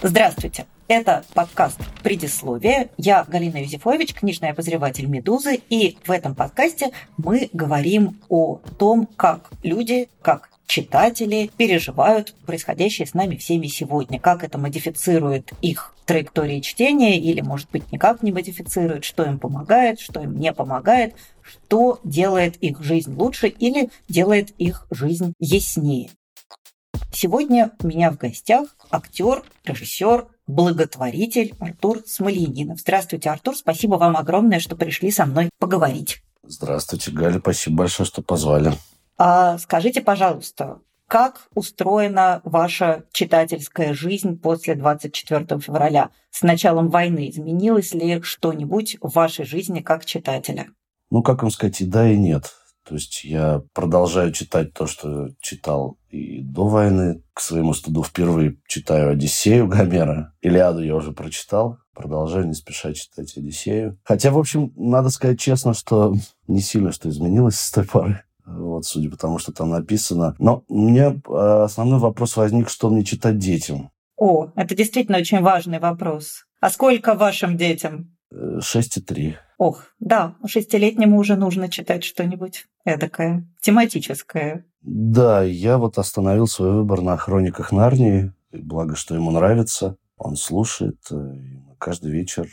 Здравствуйте. Это подкаст «Предисловие». Я Галина Юзефович, книжный обозреватель «Медузы». И в этом подкасте мы говорим о том, как люди, как читатели переживают происходящее с нами всеми сегодня, как это модифицирует их траектории чтения или, может быть, никак не модифицирует, что им помогает, что им не помогает, что делает их жизнь лучше или делает их жизнь яснее. Сегодня у меня в гостях актер, режиссер, благотворитель Артур Смоленинов. Здравствуйте, Артур. Спасибо вам огромное, что пришли со мной поговорить. Здравствуйте, Галя. Спасибо большое, что позвали. А скажите, пожалуйста, как устроена ваша читательская жизнь после 24 февраля? С началом войны изменилось ли что-нибудь в вашей жизни как читателя? Ну, как вам сказать, и да, и нет. То есть я продолжаю читать то, что читал и до войны. К своему стыду впервые читаю «Одиссею» Гомера. «Илиаду» я уже прочитал. Продолжаю не спеша читать «Одиссею». Хотя, в общем, надо сказать честно, что не сильно что изменилось с той поры. Вот, судя по тому, что там написано. Но меня а, основной вопрос возник, что мне читать детям. О, это действительно очень важный вопрос. А сколько вашим детям? Шесть и три. Ох, да, шестилетнему уже нужно читать что-нибудь эдакое, тематическое. Да, я вот остановил свой выбор на хрониках Нарнии. Благо, что ему нравится. Он слушает. И мы каждый вечер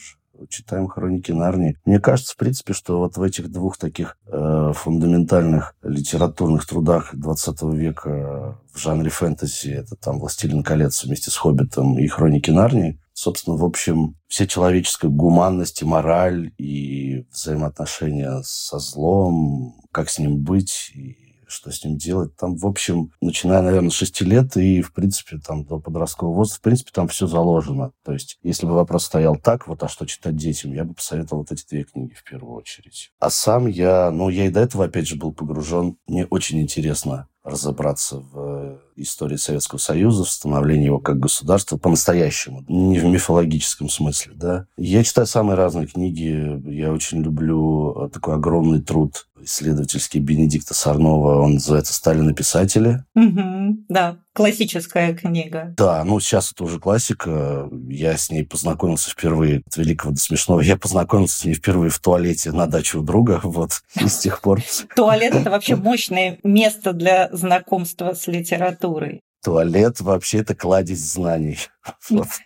читаем хроники Нарнии. Мне кажется, в принципе, что вот в этих двух таких э, фундаментальных литературных трудах 20 века в жанре фэнтези, это там «Властелин колец» вместе с «Хоббитом» и «Хроники Нарнии», собственно, в общем, вся человеческая гуманность и мораль, и взаимоотношения со злом, как с ним быть, и что с ним делать. Там, в общем, начиная, наверное, с 6 лет и, в принципе, там до подросткового возраста, в принципе, там все заложено. То есть, если бы вопрос стоял так, вот, а что читать детям, я бы посоветовал вот эти две книги в первую очередь. А сам я, ну, я и до этого, опять же, был погружен. Мне очень интересно разобраться в истории Советского Союза, в становлении его как государства по-настоящему, не в мифологическом смысле, да. Я читаю самые разные книги, я очень люблю такой огромный труд исследовательский Бенедикта Сарнова, он называется «Сталин и писатели». Угу, да, классическая книга. Да, ну сейчас это уже классика. Я с ней познакомился впервые от великого до смешного. Я познакомился с ней впервые в туалете на даче у друга, вот, и с тех пор. Туалет – это вообще мощное место для знакомства с литературой туалет вообще это кладезь знаний.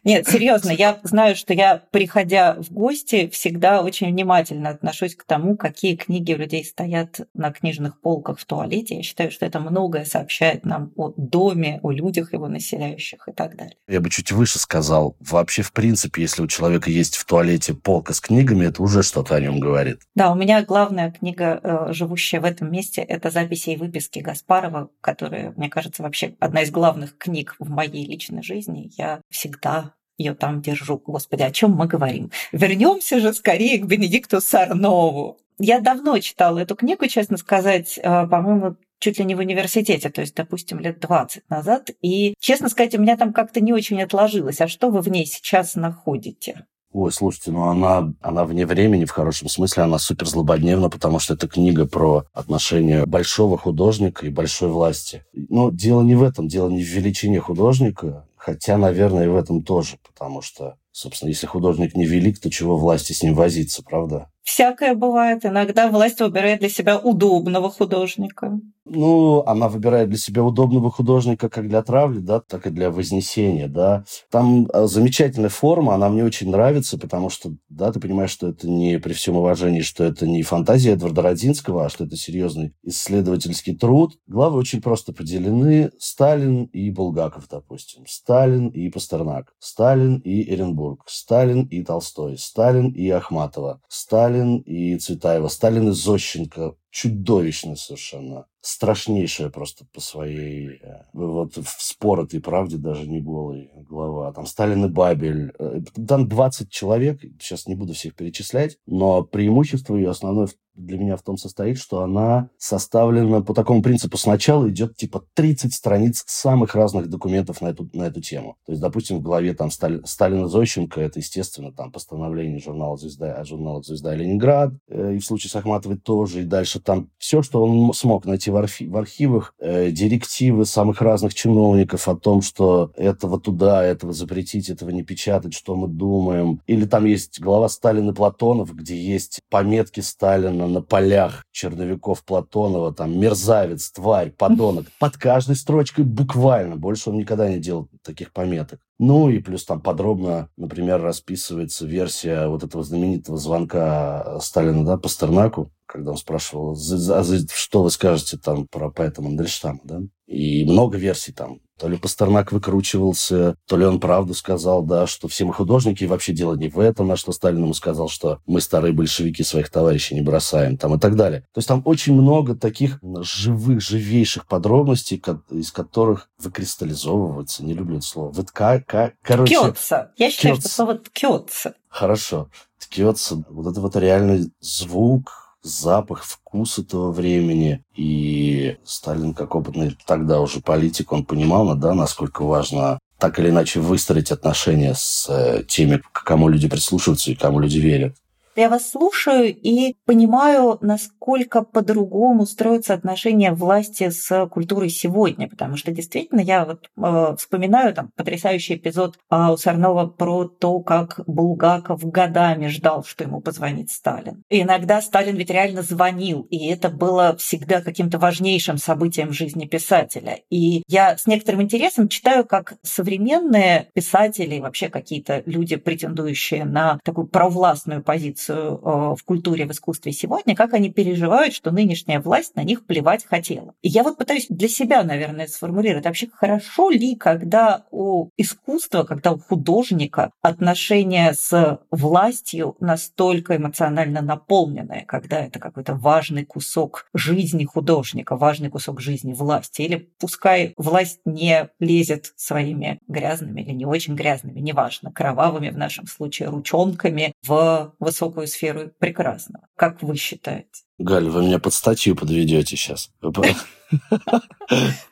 Нет, серьезно, я знаю, что я, приходя в гости, всегда очень внимательно отношусь к тому, какие книги у людей стоят на книжных полках в туалете. Я считаю, что это многое сообщает нам о доме, о людях его населяющих и так далее. Я бы чуть выше сказал. Вообще, в принципе, если у человека есть в туалете полка с книгами, это уже что-то о нем говорит. Да, у меня главная книга, э, живущая в этом месте, это записи и выписки Гаспарова, которая, мне кажется, вообще одна из главных главных книг в моей личной жизни. Я всегда ее там держу. Господи, о чем мы говорим? Вернемся же скорее к Бенедикту Сарнову. Я давно читала эту книгу, честно сказать, э, по-моему, чуть ли не в университете, то есть, допустим, лет 20 назад. И, честно сказать, у меня там как-то не очень отложилось. А что вы в ней сейчас находите? Ой, слушайте, ну она, она вне времени, в хорошем смысле, она супер злободневна, потому что это книга про отношения большого художника и большой власти. Но дело не в этом, дело не в величине художника, хотя, наверное, и в этом тоже, потому что, собственно, если художник не велик, то чего власти с ним возиться, правда? Всякое бывает. Иногда власть выбирает для себя удобного художника. Ну, она выбирает для себя удобного художника как для травли, да, так и для вознесения, да. Там а, замечательная форма, она мне очень нравится, потому что, да, ты понимаешь, что это не, при всем уважении, что это не фантазия Эдварда Родинского, а что это серьезный исследовательский труд. Главы очень просто поделены. Сталин и Булгаков, допустим. Сталин и Пастернак. Сталин и Эренбург. Сталин и Толстой. Сталин и Ахматова. Сталин и Цветаева. Сталин и Зощенко чудовищная совершенно. Страшнейшая просто по своей... Э, вот в спор этой правде даже не голый глава. Там Сталин и Бабель. Э, там 20 человек, сейчас не буду всех перечислять, но преимущество ее основное для меня в том состоит, что она составлена по такому принципу. Сначала идет типа 30 страниц самых разных документов на эту, на эту тему. То есть, допустим, в главе там Стали, Сталина Зощенко, это, естественно, там постановление журнала «Звезда», журнала «Звезда Ленинград», э, и в случае с Ахматовой тоже, и дальше там все, что он смог найти в, архи, в архивах, э, директивы самых разных чиновников о том, что этого туда, этого запретить, этого не печатать, что мы думаем. Или там есть глава Сталина Платонов, где есть пометки Сталина на полях черновиков Платонова, там, мерзавец, тварь, подонок. Под каждой строчкой буквально. Больше он никогда не делал таких пометок. Ну и плюс там подробно, например, расписывается версия вот этого знаменитого звонка Сталина, да, Пастернаку, когда он спрашивал, а что вы скажете там про поэта Мандельштама, да? И много версий там. То ли Пастернак выкручивался, то ли он правду сказал, да, что все мы художники, и вообще дело не в этом, на что Сталин ему сказал, что мы, старые большевики, своих товарищей не бросаем, там и так далее. То есть там очень много таких живых, живейших подробностей, из которых выкристаллизовывается, не люблю это слово, вытка, короче... Ткется. Я считаю, ткется. что слово ткется. Хорошо. Ткется. Вот это вот реальный звук, запах, вкус этого времени. И Сталин, как опытный тогда уже политик, он понимал, да, насколько важно так или иначе выстроить отношения с э, теми, к кому люди прислушиваются и кому люди верят. Я вас слушаю и понимаю, насколько по-другому строятся отношения власти с культурой сегодня, потому что действительно я вот э, вспоминаю там потрясающий эпизод э, у Сарнова про то, как Булгаков годами ждал, что ему позвонит Сталин. И иногда Сталин ведь реально звонил, и это было всегда каким-то важнейшим событием в жизни писателя. И я с некоторым интересом читаю, как современные писатели, вообще какие-то люди, претендующие на такую провластную позицию в культуре, в искусстве сегодня, как они переживают, что нынешняя власть на них плевать хотела. И я вот пытаюсь для себя, наверное, сформулировать, вообще хорошо ли, когда у искусства, когда у художника отношения с властью настолько эмоционально наполненное, когда это какой-то важный кусок жизни художника, важный кусок жизни власти, или пускай власть не лезет своими грязными или не очень грязными, неважно, кровавыми в нашем случае ручонками в высокую высокую сферу прекрасного. Как вы считаете? Галь, вы меня под статью подведете сейчас.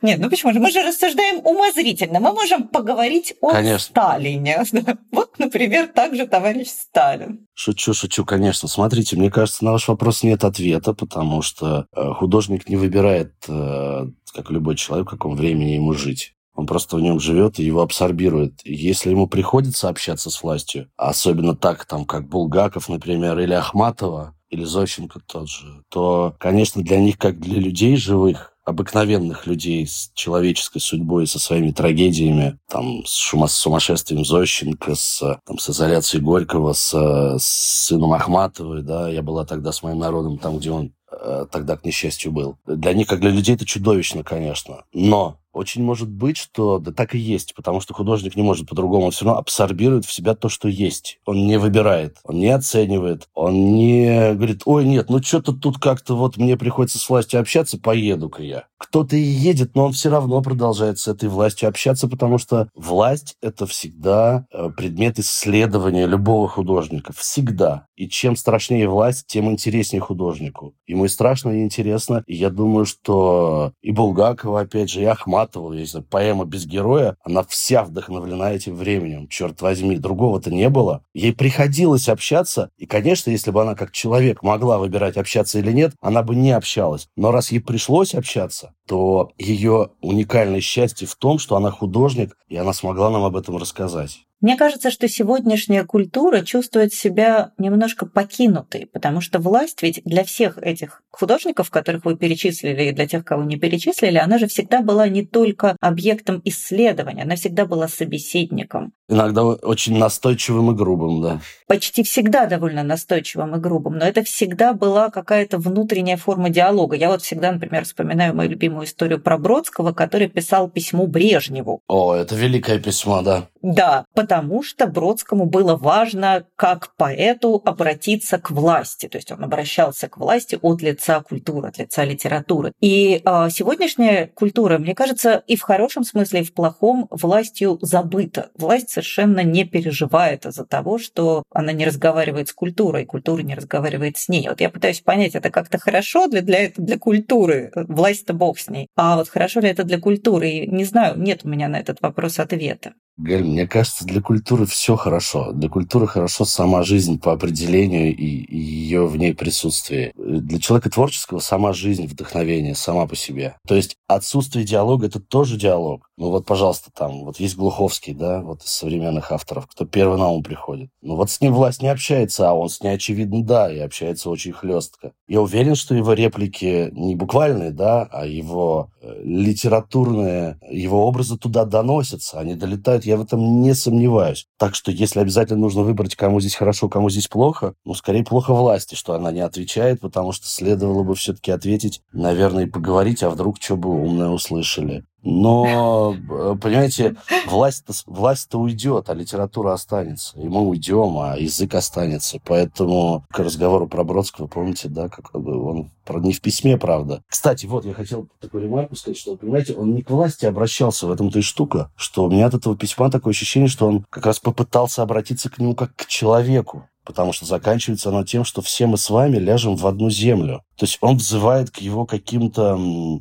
Нет, ну почему же? Мы же рассуждаем умозрительно. Мы можем поговорить о конечно. Сталине. Вот, например, также товарищ Сталин. Шучу, шучу, конечно. Смотрите, мне кажется, на ваш вопрос нет ответа, потому что э, художник не выбирает, э, как любой человек, в каком времени ему жить. Он просто в нем живет и его абсорбирует. Если ему приходится общаться с властью, особенно так, там, как Булгаков, например, или Ахматова, или Зощенко тот же, то, конечно, для них, как для людей живых, обыкновенных людей с человеческой судьбой, со своими трагедиями, там, с, шума, с сумасшествием Зощенко, с, там, с изоляцией Горького, с, с сыном Ахматовой, да, я была тогда с моим народом там, где он э, тогда, к несчастью, был. Для них, как для людей, это чудовищно, конечно. Но очень может быть, что да так и есть, потому что художник не может по-другому. Он все равно абсорбирует в себя то, что есть. Он не выбирает, он не оценивает, он не говорит, ой, нет, ну что-то тут как-то вот мне приходится с властью общаться, поеду-ка я. Кто-то и едет, но он все равно продолжает с этой властью общаться, потому что власть – это всегда э, предмет исследования любого художника. Всегда. И чем страшнее власть, тем интереснее художнику. Ему и страшно, и интересно. И я думаю, что и Булгакова, опять же, и Ахмат Ахматова, если поэма без героя, она вся вдохновлена этим временем. Черт возьми, другого-то не было. Ей приходилось общаться, и, конечно, если бы она как человек могла выбирать, общаться или нет, она бы не общалась. Но раз ей пришлось общаться, то ее уникальное счастье в том, что она художник, и она смогла нам об этом рассказать. Мне кажется, что сегодняшняя культура чувствует себя немножко покинутой, потому что власть ведь для всех этих художников, которых вы перечислили, и для тех, кого не перечислили, она же всегда была не только объектом исследования, она всегда была собеседником. Иногда очень настойчивым и грубым, да. Почти всегда довольно настойчивым и грубым, но это всегда была какая-то внутренняя форма диалога. Я вот всегда, например, вспоминаю мою любимую историю про Бродского, который писал письмо Брежневу. О, это великое письмо, да. Да, потому что Бродскому было важно как поэту обратиться к власти. То есть он обращался к власти от лица культуры, от лица литературы. И э, сегодняшняя культура, мне кажется, и в хорошем смысле, и в плохом властью забыта. Власть совершенно не переживает из-за того, что она не разговаривает с культурой, культура не разговаривает с ней. Вот я пытаюсь понять, это как-то хорошо для, для, для культуры, власть-то бог с ней. А вот хорошо ли это для культуры? И не знаю, нет у меня на этот вопрос ответа. Галь, мне кажется, для культуры все хорошо. Для культуры хорошо сама жизнь по определению и, ее в ней присутствие. Для человека творческого сама жизнь, вдохновение, сама по себе. То есть отсутствие диалога – это тоже диалог. Ну вот, пожалуйста, там, вот есть Глуховский, да, вот из современных авторов, кто первый на ум приходит. Ну вот с ним власть не общается, а он с ней, очевидно, да, и общается очень хлестко. Я уверен, что его реплики не буквальные, да, а его э, литературные, его образы туда доносятся, они долетают я в этом не сомневаюсь. Так что если обязательно нужно выбрать, кому здесь хорошо, кому здесь плохо, ну, скорее плохо власти, что она не отвечает, потому что следовало бы все-таки ответить, наверное, и поговорить, а вдруг что бы умное услышали. Но, э, понимаете, власть-то, власть-то уйдет, а литература останется. И мы уйдем, а язык останется. Поэтому к разговору про Бродского, помните, да, как бы он не в письме, правда. Кстати, вот я хотел такую ремарку сказать, что, понимаете, он не к власти обращался, в этом-то и штука, что у меня от этого письма такое ощущение, что он как раз попытался обратиться к нему как к человеку потому что заканчивается оно тем, что все мы с вами ляжем в одну землю. То есть он взывает к его каким-то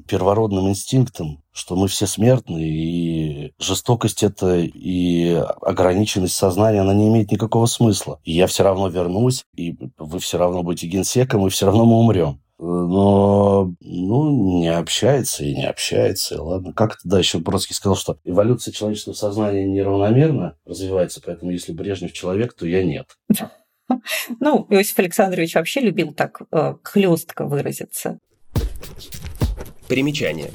первородным инстинктам, что мы все смертны, и жестокость это и ограниченность сознания, она не имеет никакого смысла. И я все равно вернусь, и вы все равно будете генсеком, и все равно мы умрем но ну, не общается и не общается. И ладно. Как это, да, еще Бродский сказал, что эволюция человеческого сознания неравномерно развивается, поэтому если Брежнев человек, то я нет. Ну, Иосиф Александрович вообще любил так э, хлестко выразиться. Примечание.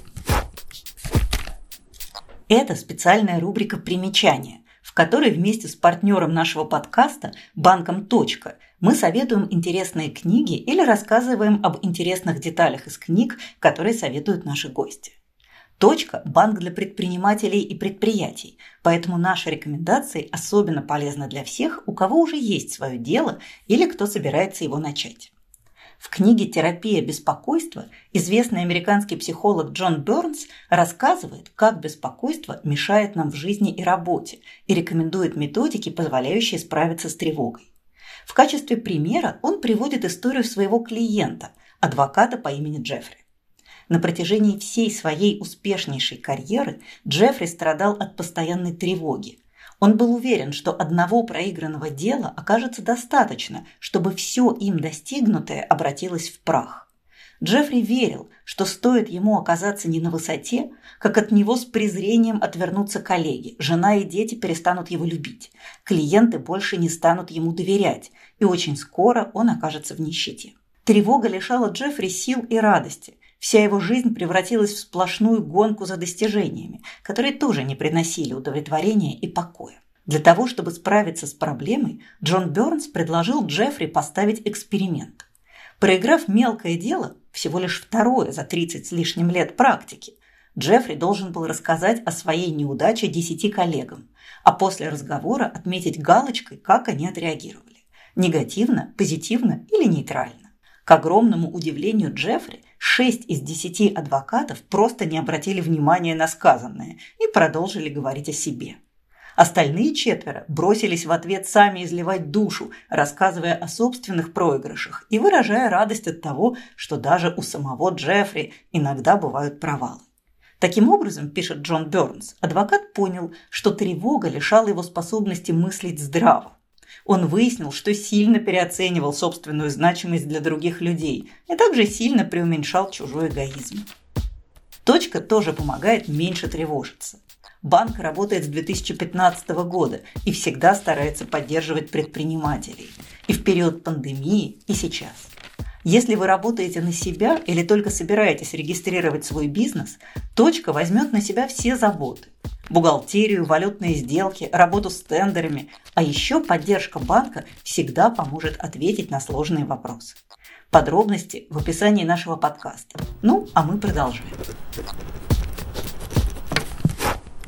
Это специальная рубрика «Примечания», в которой вместе с партнером нашего подкаста, банком «Точка», мы советуем интересные книги или рассказываем об интересных деталях из книг, которые советуют наши гости. Точка – банк для предпринимателей и предприятий, поэтому наши рекомендации особенно полезны для всех, у кого уже есть свое дело или кто собирается его начать. В книге «Терапия беспокойства» известный американский психолог Джон Бернс рассказывает, как беспокойство мешает нам в жизни и работе и рекомендует методики, позволяющие справиться с тревогой. В качестве примера он приводит историю своего клиента, адвоката по имени Джеффри. На протяжении всей своей успешнейшей карьеры Джеффри страдал от постоянной тревоги. Он был уверен, что одного проигранного дела окажется достаточно, чтобы все им достигнутое обратилось в прах. Джеффри верил, что стоит ему оказаться не на высоте, как от него с презрением отвернутся коллеги, жена и дети перестанут его любить, клиенты больше не станут ему доверять, и очень скоро он окажется в нищете. Тревога лишала Джеффри сил и радости, Вся его жизнь превратилась в сплошную гонку за достижениями, которые тоже не приносили удовлетворения и покоя. Для того, чтобы справиться с проблемой, Джон Бёрнс предложил Джеффри поставить эксперимент. Проиграв мелкое дело, всего лишь второе за 30 с лишним лет практики, Джеффри должен был рассказать о своей неудаче десяти коллегам, а после разговора отметить галочкой, как они отреагировали – негативно, позитивно или нейтрально. К огромному удивлению Джеффри, шесть из десяти адвокатов просто не обратили внимания на сказанное и продолжили говорить о себе. Остальные четверо бросились в ответ сами изливать душу, рассказывая о собственных проигрышах и выражая радость от того, что даже у самого Джеффри иногда бывают провалы. Таким образом, пишет Джон Бернс, адвокат понял, что тревога лишала его способности мыслить здраво. Он выяснил, что сильно переоценивал собственную значимость для других людей и также сильно преуменьшал чужой эгоизм. Точка тоже помогает меньше тревожиться. Банк работает с 2015 года и всегда старается поддерживать предпринимателей. И в период пандемии, и сейчас. Если вы работаете на себя или только собираетесь регистрировать свой бизнес, точка возьмет на себя все заботы. Бухгалтерию, валютные сделки, работу с тендерами. А еще поддержка банка всегда поможет ответить на сложные вопросы. Подробности в описании нашего подкаста. Ну, а мы продолжаем.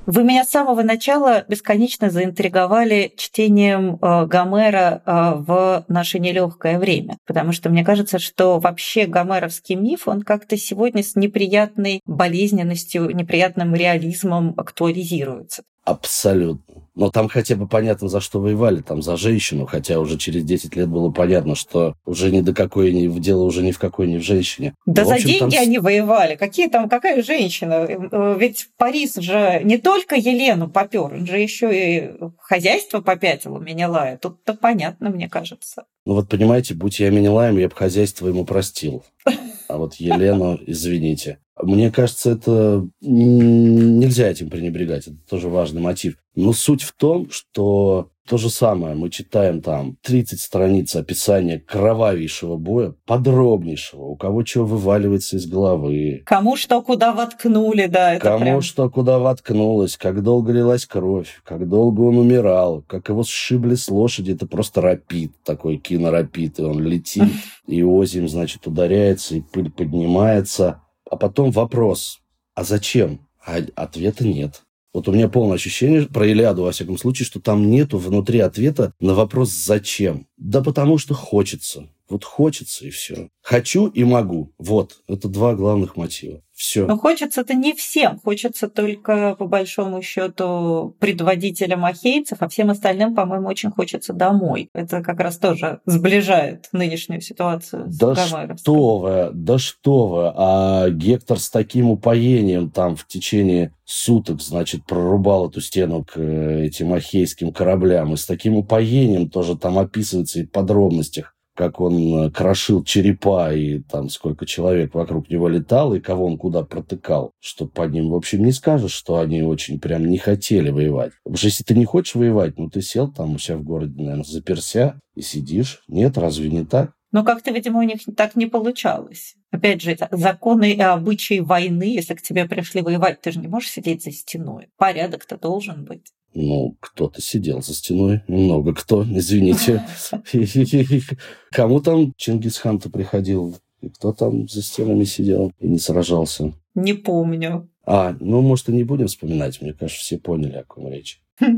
Вы меня с самого начала бесконечно заинтриговали чтением э, Гомера э, в наше нелегкое время, потому что мне кажется, что вообще гомеровский миф, он как-то сегодня с неприятной болезненностью, неприятным реализмом актуализируется. Абсолютно. Но там хотя бы понятно, за что воевали, там за женщину, хотя уже через 10 лет было понятно, что уже ни до какой ни в дело уже ни в какой ни в женщине. Да ну, за общем, деньги там... они воевали. Какие там, какая женщина? Э, ведь Парис же не только Елену попер, он же еще и хозяйство попятил у Менелая. Тут-то понятно, мне кажется. Ну вот понимаете, будь я Менелаем, я бы хозяйство ему простил. А вот Елену, извините. Мне кажется, это нельзя этим пренебрегать. Это тоже важный мотив. Но суть в том, что то же самое мы читаем там 30 страниц описания кровавейшего боя, подробнейшего, у кого что вываливается из головы. Кому что куда воткнули, да. Это Кому прям... что куда воткнулось, как долго лилась кровь, как долго он умирал, как его сшибли с лошади. Это просто рапид, такой кинорапид, и он летит, и озим, значит, ударяется, и пыль поднимается. А потом вопрос, а зачем? А ответа нет. Вот у меня полное ощущение про Илиаду, во всяком случае, что там нету внутри ответа на вопрос «зачем?». Да потому что хочется. Вот хочется и все. Хочу и могу. Вот. Это два главных мотива. Все. Но хочется-то не всем. Хочется только, по большому счету, предводителям ахейцев, а всем остальным, по-моему, очень хочется домой. Это как раз тоже сближает нынешнюю ситуацию с Да что вы, да что вы. А Гектор с таким упоением там в течение суток, значит, прорубал эту стену к э, этим ахейским кораблям. И с таким упоением тоже там описывается и в подробностях как он э, крошил черепа и там сколько человек вокруг него летало и кого он куда протыкал, что по ним, в общем, не скажешь, что они очень прям не хотели воевать. Потому что если ты не хочешь воевать, ну ты сел там у себя в городе, наверное, заперся и сидишь. Нет, разве не так? Но как-то, видимо, у них так не получалось. Опять же, законы и обычаи войны, если к тебе пришли воевать, ты же не можешь сидеть за стеной. Порядок-то должен быть. Ну, кто-то сидел за стеной. Много кто, извините. Кому там Чингисхан-то приходил? И кто там за стенами сидел и не сражался? Не помню. А, ну, может, и не будем вспоминать. Мне кажется, все поняли, о ком речь.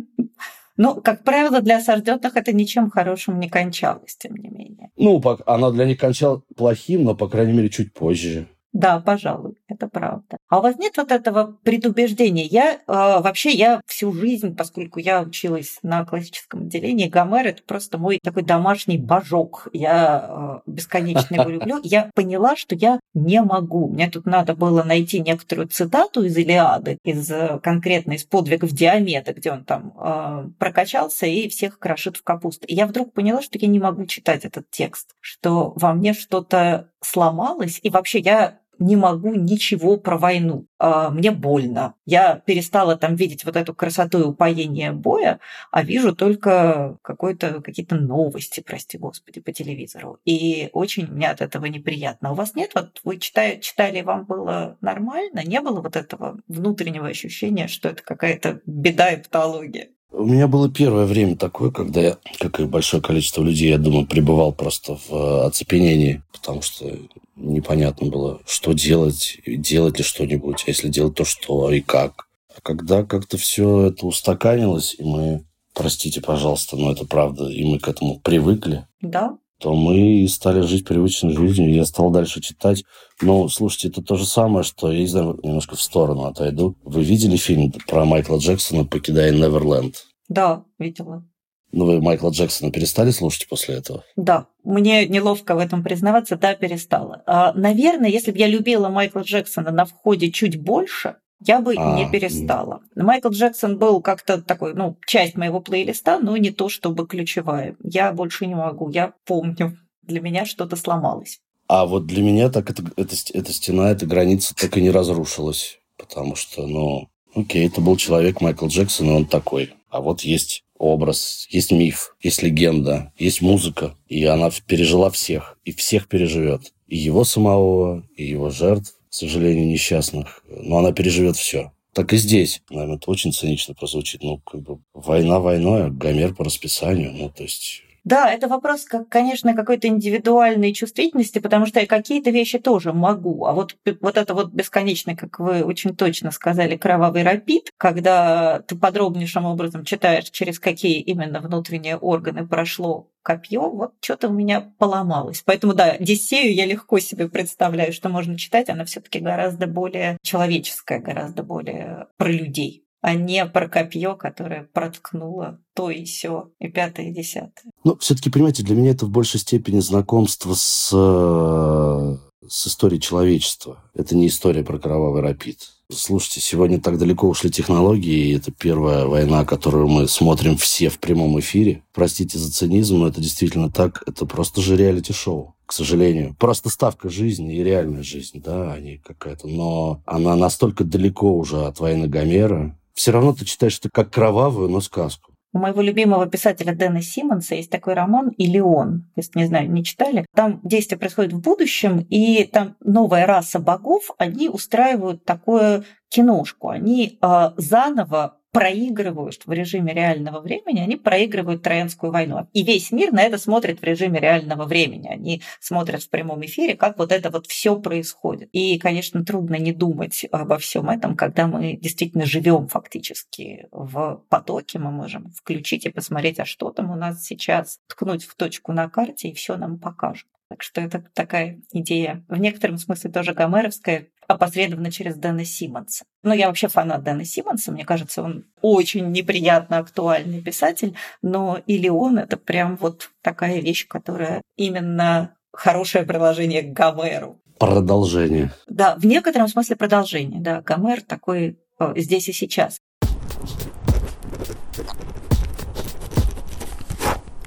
Ну, как правило, для осажденных это ничем хорошим не кончалось, тем не менее. Ну, она для них кончала плохим, но, по крайней мере, чуть позже. Да, пожалуй, это правда. А у вас нет вот этого предубеждения? Я э, вообще, я всю жизнь, поскольку я училась на классическом отделении, Гомер – это просто мой такой домашний божок. Я э, бесконечно его люблю. Я поняла, что я не могу. Мне тут надо было найти некоторую цитату из Илиады, из э, конкретно из подвигов Диомеда, где он там э, прокачался и всех крошит в капусту. И я вдруг поняла, что я не могу читать этот текст, что во мне что-то сломалось, и вообще я не могу ничего про войну. А, мне больно. Я перестала там видеть вот эту красоту и упоение боя, а вижу только какой-то, какие-то новости, прости господи, по телевизору. И очень мне от этого неприятно. У вас нет? Вот вы читали, читали, вам было нормально? Не было вот этого внутреннего ощущения, что это какая-то беда и патология? У меня было первое время такое, когда я, как и большое количество людей, я думаю, пребывал просто в э, оцепенении, потому что непонятно было, что делать, делать ли что-нибудь, а если делать, то что и как. А когда как-то все это устаканилось, и мы, простите, пожалуйста, но это правда, и мы к этому привыкли, да. То мы стали жить привычной жизнью, я стал дальше читать. Но, слушайте, это то же самое, что, я не знаю, немножко в сторону отойду. Вы видели фильм про Майкла Джексона «Покидая Неверленд»? Да, видела. Ну, вы Майкла Джексона перестали слушать после этого? Да, мне неловко в этом признаваться, да, перестала. А, наверное, если бы я любила Майкла Джексона на входе чуть больше, я бы а, не перестала. Майкл Джексон был как-то такой, ну, часть моего плейлиста, но не то чтобы ключевая. Я больше не могу, я помню. Для меня что-то сломалось. А вот для меня так это, это, эта стена, эта граница так и не разрушилась. Потому что, ну, окей, это был человек Майкл Джексон, и он такой. А вот есть образ, есть миф, есть легенда, есть музыка, и она пережила всех, и всех переживет. И его самого, и его жертв, сожалению, несчастных. Но она переживет все. Так и здесь. Наверное, это очень цинично прозвучит. Ну, как бы война войной, а Гомер по расписанию. Ну, то есть да, это вопрос, как, конечно, какой-то индивидуальной чувствительности, потому что я какие-то вещи тоже могу. А вот, вот это вот бесконечный, как вы очень точно сказали, кровавый рапид, когда ты подробнейшим образом читаешь, через какие именно внутренние органы прошло копье, вот что-то у меня поломалось. Поэтому, да, Дисею я легко себе представляю, что можно читать, она все таки гораздо более человеческая, гораздо более про людей а не про копье, которое проткнуло то и все, и пятое, и десятое. Ну, все-таки, понимаете, для меня это в большей степени знакомство с, э, с историей человечества. Это не история про кровавый рапид. Слушайте, сегодня так далеко ушли технологии, и это первая война, которую мы смотрим все в прямом эфире. Простите за цинизм, но это действительно так. Это просто же реалити-шоу к сожалению. Просто ставка жизни и реальная жизнь, да, а не какая-то. Но она настолько далеко уже от войны Гомера, все равно ты читаешь это как кровавую, но сказку. У моего любимого писателя Дэна Симмонса есть такой роман «Илеон». Если, не знаю, не читали. Там действие происходит в будущем, и там новая раса богов, они устраивают такое киношку. Они э, заново проигрывают в режиме реального времени, они проигрывают Троянскую войну. И весь мир на это смотрит в режиме реального времени. Они смотрят в прямом эфире, как вот это вот все происходит. И, конечно, трудно не думать обо всем этом, когда мы действительно живем фактически в потоке. Мы можем включить и посмотреть, а что там у нас сейчас, ткнуть в точку на карте, и все нам покажут. Так что это такая идея, в некотором смысле тоже гомеровская, опосредованно через Дэна Симмонса. Ну, я вообще фанат Дэна Симмонса, мне кажется, он очень неприятно актуальный писатель, но или он это прям вот такая вещь, которая именно хорошее приложение к Гомеру. Продолжение. Да, в некотором смысле продолжение, да. Гомер такой э, здесь и сейчас.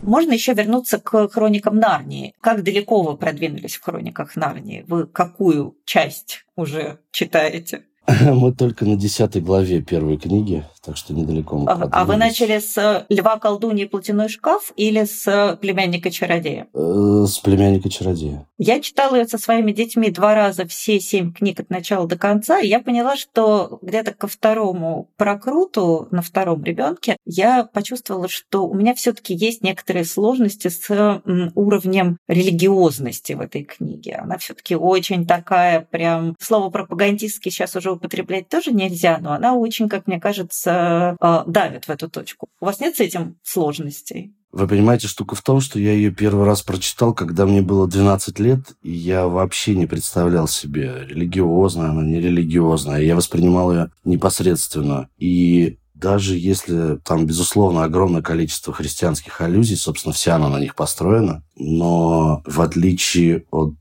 Можно еще вернуться к хроникам Нарнии. Как далеко вы продвинулись в хрониках Нарнии? Вы какую часть уже читаете? Мы только на десятой главе первой книги, так что недалеко мы А вы начали с «Льва, колдуньи и платяной шкаф» или с «Племянника-чародея»? Э, с «Племянника-чародея». Я читала ее со своими детьми два раза, все семь книг от начала до конца, и я поняла, что где-то ко второму прокруту, на втором ребенке, я почувствовала, что у меня все таки есть некоторые сложности с уровнем религиозности в этой книге. Она все таки очень такая прям... Слово пропагандистский сейчас уже употреблять тоже нельзя, но она очень, как мне кажется, э, давит в эту точку. У вас нет с этим сложностей? Вы понимаете, штука в том, что я ее первый раз прочитал, когда мне было 12 лет, и я вообще не представлял себе, религиозная она, нерелигиозная. Я воспринимал ее непосредственно. И даже если там, безусловно, огромное количество христианских аллюзий, собственно, вся она на них построена, но в отличие от,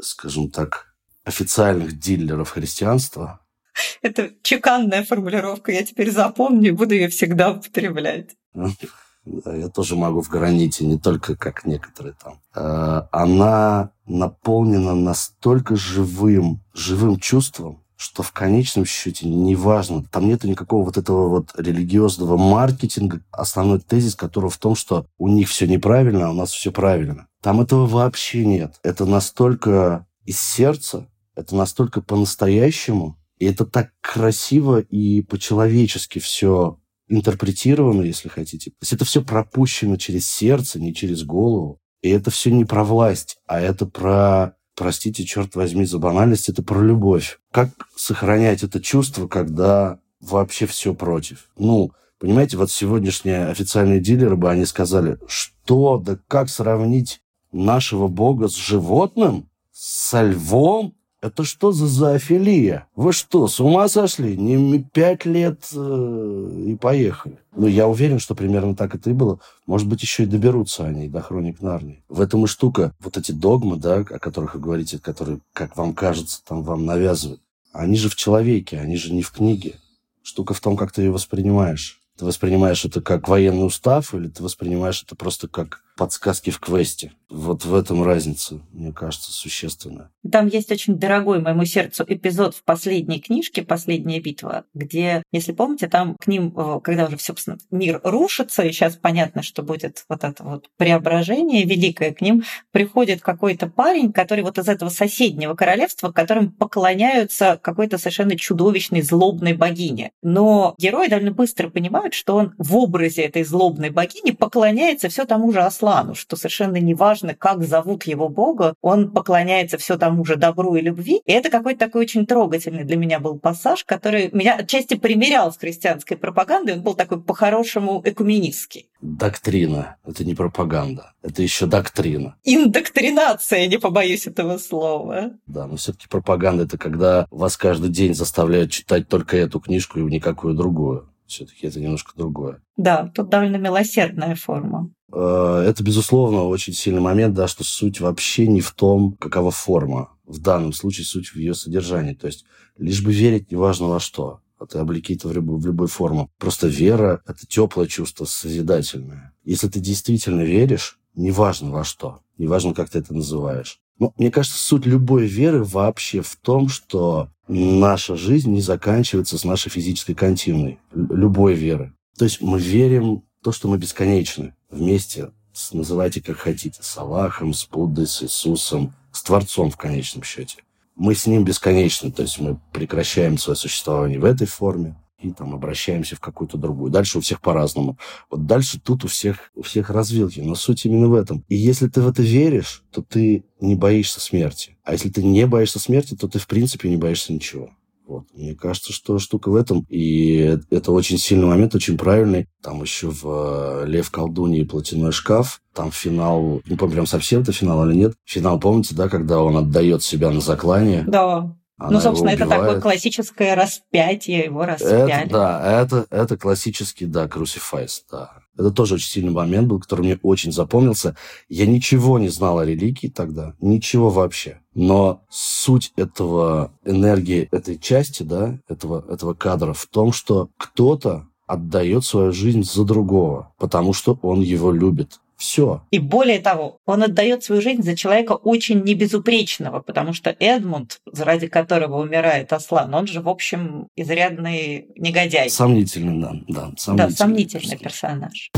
скажем так, официальных дилеров христианства, это чеканная формулировка, я теперь запомню и буду ее всегда употреблять. Я тоже могу в граните, не только как некоторые там. А, она наполнена настолько живым, живым чувством, что в конечном счете неважно, там нету никакого вот этого вот религиозного маркетинга. Основной тезис, который в том, что у них все неправильно, а у нас все правильно. Там этого вообще нет. Это настолько из сердца, это настолько по-настоящему, и это так красиво и по-человечески все интерпретировано, если хотите. То есть это все пропущено через сердце, не через голову. И это все не про власть, а это про, простите, черт возьми за банальность, это про любовь. Как сохранять это чувство, когда вообще все против? Ну, понимаете, вот сегодняшние официальные дилеры бы они сказали, что, да как сравнить нашего бога с животным, со львом, это что за зоофилия? Вы что, с ума сошли? Не пять лет э, и поехали. Ну, я уверен, что примерно так это и было. Может быть, еще и доберутся они до хроник Нарнии. В этом и штука. Вот эти догмы, да, о которых вы говорите, которые, как вам кажется, там вам навязывают. Они же в человеке, они же не в книге. Штука в том, как ты ее воспринимаешь. Ты воспринимаешь это как военный устав или ты воспринимаешь это просто как подсказки в квесте? Вот в этом разница, мне кажется, существенная. Там есть очень дорогой моему сердцу эпизод в последней книжке «Последняя битва», где, если помните, там к ним, э, когда уже, собственно, мир рушится, и сейчас понятно, что будет вот это вот преображение великое, к ним приходит какой-то парень, который вот из этого соседнего королевства, которым поклоняются какой-то совершенно чудовищной злобной богине. Но герои довольно быстро понимают, что он в образе этой злобной богини поклоняется все тому же Аслану, что совершенно неважно, как зовут его бога, он поклоняется все тому же добру и любви. И это какой-то такой очень трогательный для меня был пассаж, который меня отчасти примерял с христианской пропагандой. Он был такой по-хорошему экуменистский. Доктрина. Это не пропаганда. Это еще доктрина. Индоктринация, не побоюсь этого слова. Да, но все-таки пропаганда это когда вас каждый день заставляют читать только эту книжку и никакую другую. Все-таки это немножко другое. Да, тут довольно милосердная форма. Э, это, безусловно, очень сильный момент, да, что суть вообще не в том, какова форма. В данном случае суть в ее содержании. То есть, лишь бы верить, неважно во что. Это облеки это в любую, в любую форму. Просто вера – это теплое чувство, созидательное. Если ты действительно веришь, неважно во что, неважно, как ты это называешь. Но мне кажется, суть любой веры вообще в том, что наша жизнь не заканчивается с нашей физической континуей. Любой веры. То есть мы верим в то, что мы бесконечны вместе, с, называйте как хотите, с Аллахом, с Буддой, с Иисусом, с Творцом в конечном счете. Мы с Ним бесконечны, то есть мы прекращаем свое существование в этой форме, и там обращаемся в какую-то другую. Дальше у всех по-разному. Вот дальше тут у всех, у всех развилки, но суть именно в этом. И если ты в это веришь, то ты не боишься смерти. А если ты не боишься смерти, то ты в принципе не боишься ничего. Вот. Мне кажется, что штука в этом. И это очень сильный момент, очень правильный. Там еще в э, «Лев, колдунья и платяной шкаф» там финал, не помню, прям совсем это финал или нет. Финал, помните, да, когда он отдает себя на заклание? Да. Она ну, собственно, это такое классическое распятие, его распяли. Это, да, это, это классический, да, crucifix, да. Это тоже очень сильный момент был, который мне очень запомнился. Я ничего не знал о религии тогда, ничего вообще. Но суть этого энергии, этой части, да, этого, этого кадра в том, что кто-то отдает свою жизнь за другого, потому что он его любит. Все. И более того, он отдает свою жизнь за человека очень небезупречного, потому что Эдмунд, ради которого умирает Аслан, он же, в общем, изрядный негодяй. Сомнительный, да. Да, сомнительный, да, сомнительный персонаж.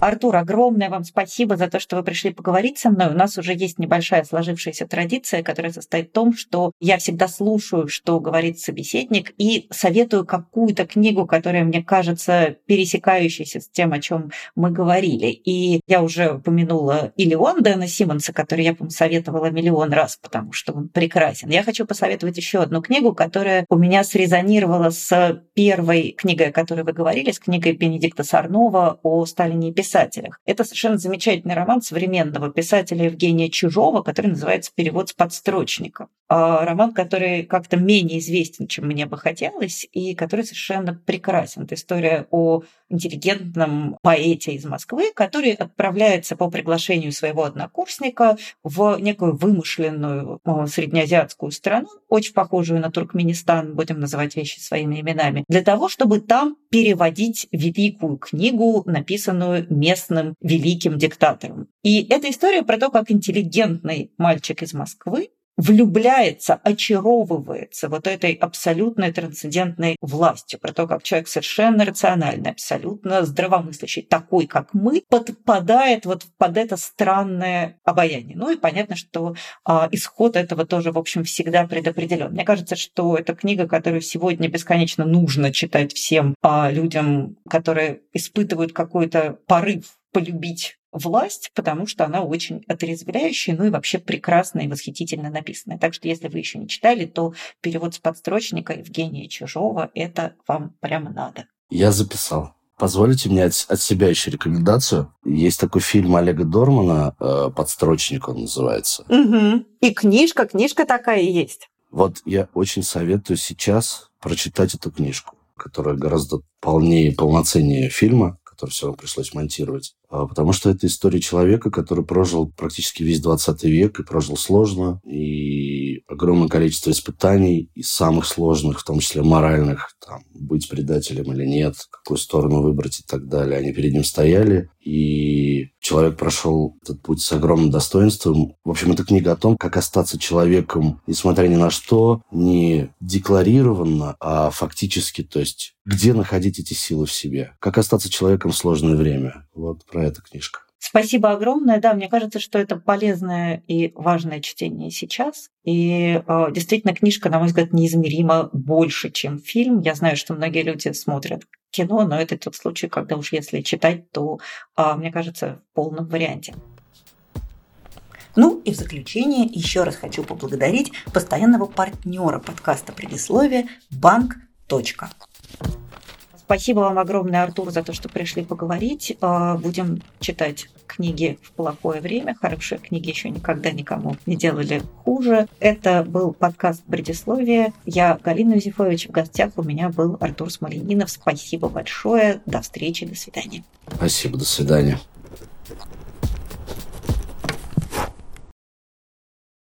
Артур, огромное вам спасибо за то, что вы пришли поговорить со мной. У нас уже есть небольшая сложившаяся традиция, которая состоит в том, что я всегда слушаю, что говорит собеседник, и советую какую-то книгу, которая мне кажется пересекающейся с тем, о чем мы говорили. И я уже упомянула Илион Дэна Симмонса, который я, по советовала миллион раз, потому что он прекрасен. Я хочу посоветовать еще одну книгу, которая у меня срезонировала с первой книгой, о которой вы говорили, с книгой Бенедикта Сарнова о Сталине и писателях. Это совершенно замечательный роман современного писателя Евгения Чужого, который называется «Перевод с подстрочника». А, роман, который как-то менее известен, чем мне бы хотелось, и который совершенно прекрасен. Это история о интеллигентном поэте из Москвы, который отправляется по приглашению своего однокурсника в некую вымышленную среднеазиатскую страну, очень похожую на Туркменистан, будем называть вещи своими именами, для того, чтобы там переводить великую книгу, написанную местным великим диктатором. И эта история про то, как интеллигентный мальчик из Москвы влюбляется, очаровывается вот этой абсолютной трансцендентной властью, про то, как человек совершенно рациональный, абсолютно здравомыслящий, такой, как мы, подпадает вот под это странное обаяние. Ну и понятно, что а, исход этого тоже, в общем, всегда предопределен. Мне кажется, что это книга, которую сегодня бесконечно нужно читать всем а, людям, которые испытывают какой-то порыв полюбить власть, потому что она очень отрезвляющая, ну и вообще прекрасно и восхитительно написанная. Так что если вы еще не читали, то перевод с подстрочника Евгения Чужого это вам прямо надо. Я записал. Позволите мне от, от себя еще рекомендацию. Есть такой фильм Олега Дормана э, «Подстрочник» он называется. Угу. И книжка, книжка такая есть. Вот я очень советую сейчас прочитать эту книжку, которая гораздо полнее полноценнее фильма который все равно пришлось монтировать. А, потому что это история человека, который прожил практически весь 20 век и прожил сложно, и огромное количество испытаний, и самых сложных, в том числе моральных, там, быть предателем или нет, какую сторону выбрать и так далее. Они перед ним стояли, и Человек прошел этот путь с огромным достоинством. В общем, это книга о том, как остаться человеком, несмотря ни на что, не декларированно, а фактически, то есть где находить эти силы в себе, как остаться человеком в сложное время. Вот про эту книжка. Спасибо огромное. Да, мне кажется, что это полезное и важное чтение сейчас. И э, действительно, книжка, на мой взгляд, неизмеримо больше, чем фильм. Я знаю, что многие люди смотрят кино, но это тот случай, когда уж если читать, то, э, мне кажется, в полном варианте. Ну и в заключение еще раз хочу поблагодарить постоянного партнера подкаста «Предисловие» банк. Спасибо вам огромное, Артур, за то, что пришли поговорить. А, будем читать книги в плохое время. Хорошие книги еще никогда никому не делали хуже. Это был подкаст «Предисловие». Я Галина Юзефович. В гостях у меня был Артур Смоленинов. Спасибо большое. До встречи. До свидания. Спасибо. До свидания.